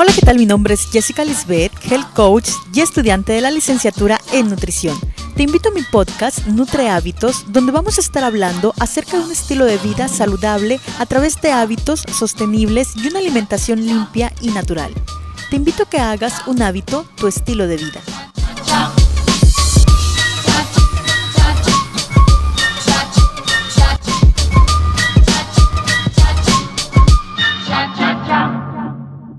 Hola, ¿qué tal? Mi nombre es Jessica Lisbeth, health coach y estudiante de la licenciatura en nutrición. Te invito a mi podcast Nutre Hábitos, donde vamos a estar hablando acerca de un estilo de vida saludable a través de hábitos sostenibles y una alimentación limpia y natural. Te invito a que hagas un hábito tu estilo de vida.